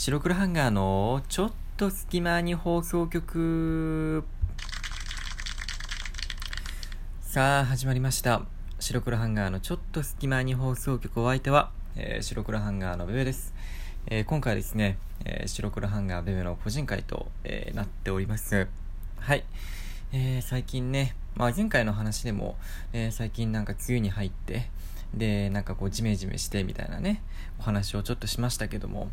白黒ハンガーのちょっと隙間に放送局さあ始まりました。白黒ハンガーのちょっと隙間に放送局お相手は、えー、白黒ハンガーのベベです、えー、今回ですね、えー、白黒ハンガーベベの個人会と、えなっております。はい、え最近ね、まあ、前回の話でも、え最近なんか梅雨に入ってでなんかこうジメジメしてみたいなねお話をちょっとしましたけども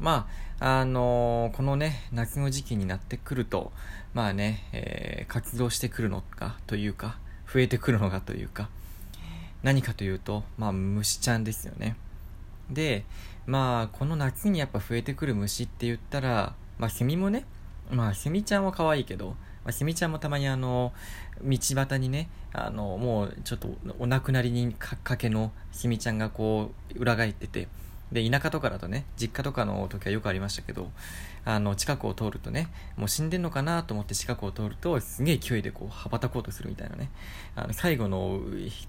まあ、あのー、このね、夏の時期になってくると、まあね、えー、活動してくるのかというか、増えてくるのかというか、何かというと、まあ、虫ちゃんですよね。で、まあ、この夏にやっぱ増えてくる虫って言ったら、まあ、セミもね、まあ、セミちゃんは可愛いけど、まあ、セミちゃんもたまにあの、道端にね、あの、もうちょっとお亡くなりにかけのセミちゃんがこう、裏返ってて、で、田舎とかだとね、実家とかの時はよくありましたけど、あの、近くを通るとね、もう死んでんのかなと思って近くを通ると、すげえ勢いでこう、羽ばたこうとするみたいなね、あの、最後の、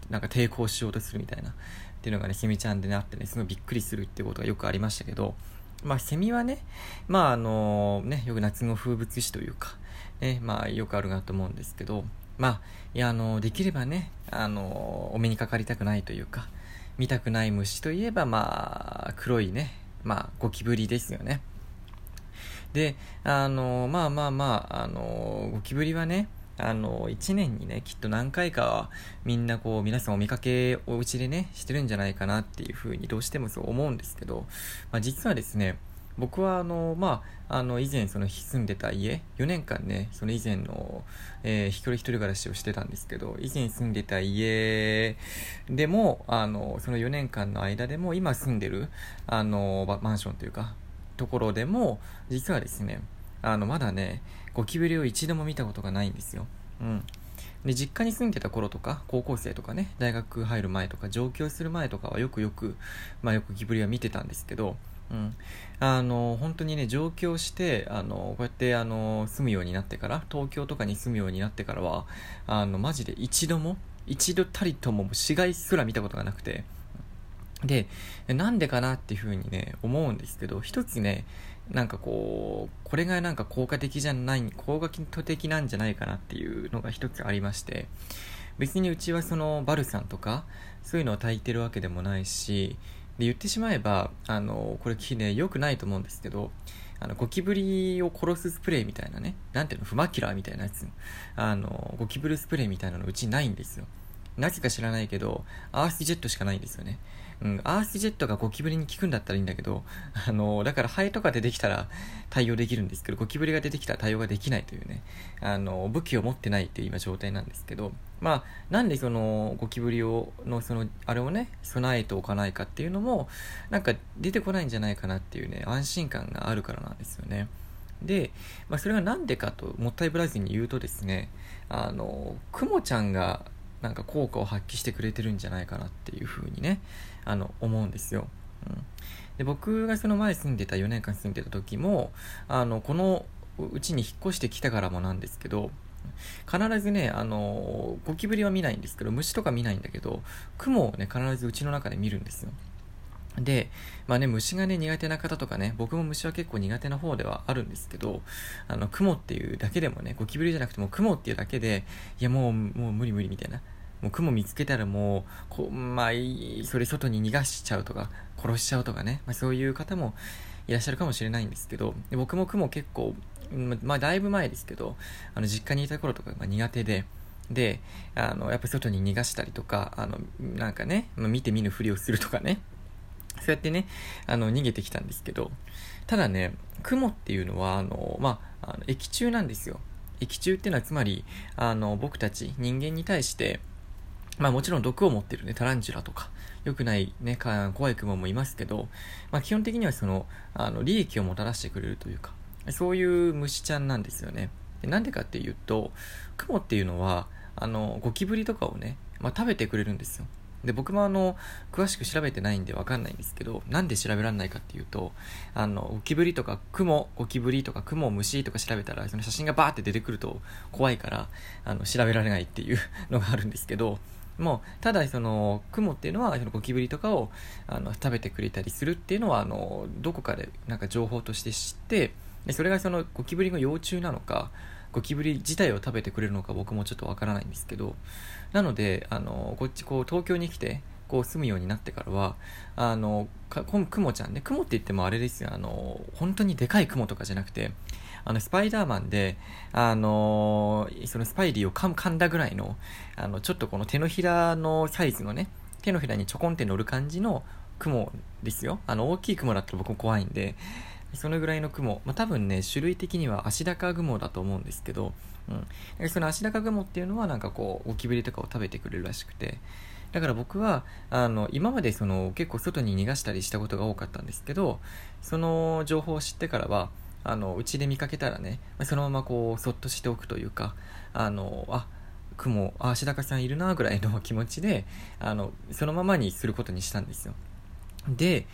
なんか抵抗しようとするみたいな、っていうのがね、セミちゃんでね、あってね、すごいびっくりするっていうことがよくありましたけど、まあ、セミはね、まあ、あの、ね、よく夏の風物詩というか、ね、まあ、よくあるなと思うんですけど、まあ、いや、あの、できればね、あの、お目にかかりたくないというか、見たくない虫といえば、まあ、黒いね、まあ、ゴキブリですよね。で、あの、まあまあまあ、あの、ゴキブリはね、あの、1年にね、きっと何回かは、みんなこう、皆さんお見かけお家でね、してるんじゃないかなっていうふうにどうしてもそう思うんですけど、まあ実はですね、僕はあの、まあ、あの、以前その住んでた家、4年間ね、その以前の、えー、一人一人暮らしをしてたんですけど、以前住んでた家でも、あの、その4年間の間でも、今住んでる、あの、マンションというか、ところでも、実はですね、あの、まだね、ゴキブリを一度も見たことがないんですよ。うん。で、実家に住んでた頃とか、高校生とかね、大学入る前とか、上京する前とかはよくよく、まあよくゴキブリは見てたんですけど、うん、あの本当にね上京してあのこうやってあの住むようになってから東京とかに住むようになってからはあのマジで一度も一度たりとも死骸すら見たことがなくて。でなんでかなっていうふうにね思うんですけど一つねなんかこうこれがなんか効果的じゃない効果的なんじゃないかなっていうのが一つありまして別にうちはそのバルサンとかそういうのを炊いてるわけでもないしで言ってしまえばあのこれね良くないと思うんですけどあのゴキブリを殺すスプレーみたいなねなんていうのフマキラーみたいなやつ。あのゴキブリスプレーみたいなのうちないんですよ。なぜか知らないけどアースジェットしかないんですよね。うん、アースジェットがゴキブリに効くんだったらいいんだけど、あの、だからハエとか出てきたら対応できるんですけど、ゴキブリが出てきたら対応ができないというね、あの、武器を持ってないっていう今状態なんですけど、まあ、なんでそのゴキブリを、のその、あれをね、備えておかないかっていうのも、なんか出てこないんじゃないかなっていうね、安心感があるからなんですよね。で、まあ、それがなんでかと、もったいぶらずに言うとですね、あの、クモちゃんがなんか効果を発揮してくれてるんじゃないかなっていうふうにね、あの、思うんですよ。うん。で、僕がその前住んでた、4年間住んでた時も、あの、このうちに引っ越してきたからもなんですけど、必ずね、あの、ゴキブリは見ないんですけど、虫とか見ないんだけど、雲をね、必ずうちの中で見るんですよ。で、まあね、虫がね、苦手な方とかね、僕も虫は結構苦手な方ではあるんですけど、あの、雲っていうだけでもね、ゴキブリじゃなくても雲っていうだけで、いやもう、もう無理無理みたいな。もう雲見つけたらもう、こう、まあ、それ外に逃がしちゃうとか、殺しちゃうとかね、まあそういう方もいらっしゃるかもしれないんですけど、僕も雲結構、まあだいぶ前ですけど、あの、実家にいた頃とか、まあ、苦手で、で、あの、やっぱ外に逃がしたりとか、あの、なんかね、まあ、見て見ぬふりをするとかね、そうやってね、あの、逃げてきたんですけど、ただね、雲っていうのは、あの、まあ、あの液中なんですよ。液中っていうのはつまり、あの、僕たち人間に対して、まあもちろん毒を持ってるね、タランチュラとか、良くないね、怖い雲もいますけど、まあ基本的にはその、あの、利益をもたらしてくれるというか、そういう虫ちゃんなんですよね。なんでかっていうと、雲っていうのは、あの、ゴキブリとかをね、まあ食べてくれるんですよ。で、僕もあの、詳しく調べてないんでわかんないんですけど、なんで調べられないかっていうと、あの、ゴキブリとか、クモ、ゴキブリとか、クモ、虫とか調べたら、その写真がバーって出てくると怖いから、あの、調べられないっていう のがあるんですけど、もう、ただその、雲っていうのは、そのゴキブリとかを、あの、食べてくれたりするっていうのは、あの、どこかで、なんか情報として知って、でそれがそのゴキブリの幼虫なのか、ゴキブリ自体を食べてくれるのか僕もちょっとわからないんですけど、なので、あの、こっちこう、東京に来て、こう住むようになってからは、あの、かクモちゃんね、クモって言ってもあれですよ、あの、本当にでかいクモとかじゃなくて、あの、スパイダーマンで、あのそのスパイリーを噛んだぐらいの、あの、ちょっとこの手のひらのサイズのね、手のひらにちょこんって乗る感じの雲ですよ。あの、大きい雲だったら僕も怖いんで、そのぐらいの雲、まあ、多分ね、種類的には足高雲だと思うんですけど、うん。その足高雲っていうのはなんかこう、ゴキブリとかを食べてくれるらしくて、だから僕は、あの、今までその結構外に逃がしたりしたことが多かったんですけど、その情報を知ってからは、うちで見かけたらね、そのままこう、そっとしておくというか、あの、あ、雲、あ、足高さんいるな、ぐらいの気持ちで、あの、そのままにすることにしたんですよ。で、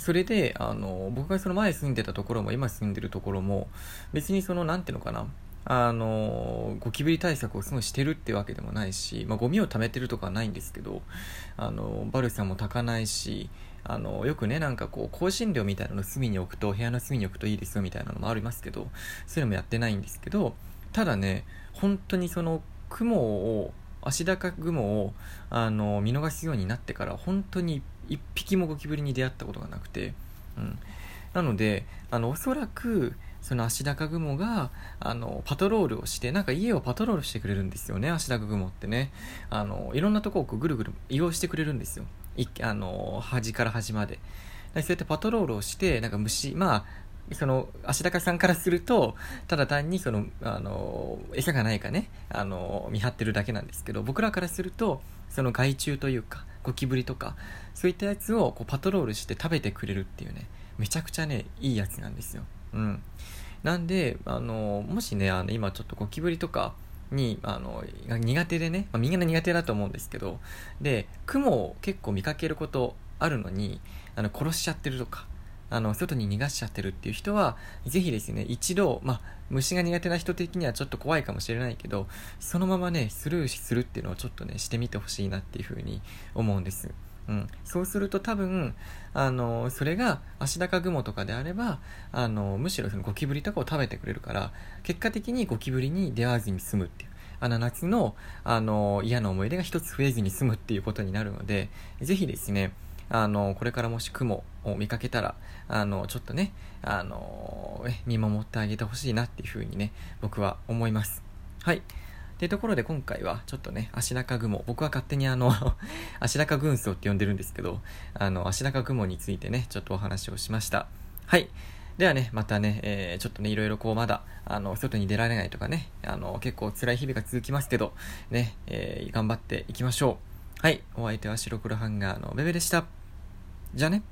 それで、あの、僕がその前住んでたところも、今住んでるところも、別にその、なんていうのかな、あの、ゴキブリ対策をすごいしてるってわけでもないし、まあ、ゴミを貯めてるとかはないんですけど、あの、バルサも炊かないし、あの、よくね、なんかこう、香辛料みたいなの隅に置くと、部屋の隅に置くといいですよみたいなのもありますけど、そういうのもやってないんですけど、ただね、本当にその、雲を、足高雲を、あの、見逃すようになってから、本当に一匹もゴキブリに出会ったことがなくて、うん。なので、あの、おそらく、その足高雲が、あの、パトロールをして、なんか家をパトロールしてくれるんですよね、足高雲ってね。あの、いろんなとこをぐるぐる移動してくれるんですよ。いあの、端から端まで。そうやってパトロールをして、なんか虫、まあ、その、足高さんからすると、ただ単にその、あの、餌がないかね、あの、見張ってるだけなんですけど、僕らからすると、その害虫というか、ゴキブリとか、そういったやつをこうパトロールして食べてくれるっていうね、めちゃくちゃね、いいやつなんですよ。うん。なんで、あの、もしね、あの、今ちょっとゴキブリとかに、あの、苦手でね、まあ、みんな苦手だと思うんですけど、で、雲を結構見かけることあるのに、あの、殺しちゃってるとか、あの、外に逃がしちゃってるっていう人は、ぜひですね、一度、まあ、虫が苦手な人的にはちょっと怖いかもしれないけど、そのままね、スルーするっていうのをちょっとね、してみてほしいなっていうふうに思うんです。うん、そうすると多分、あの、それが足高雲とかであれば、あの、むしろそのゴキブリとかを食べてくれるから、結果的にゴキブリに出会わずに済むっていう。あの夏の、あの、嫌な思い出が一つ増えずに済むっていうことになるので、ぜひですね、あの、これからもし雲を見かけたら、あの、ちょっとね、あの、見守ってあげてほしいなっていうふうにね、僕は思います。はい。っていうところで今回はちょっとね、足高雲、僕は勝手にあの 足高軍曹って呼んでるんですけど、あの、足高雲についてね、ちょっとお話をしました。はい。ではね、またね、えー、ちょっとね、いろいろこうまだ、あの、外に出られないとかね、あの、結構辛い日々が続きますけど、ね、えー、頑張っていきましょう。はい。お相手は白黒ハンガーのベベでした。じゃあね。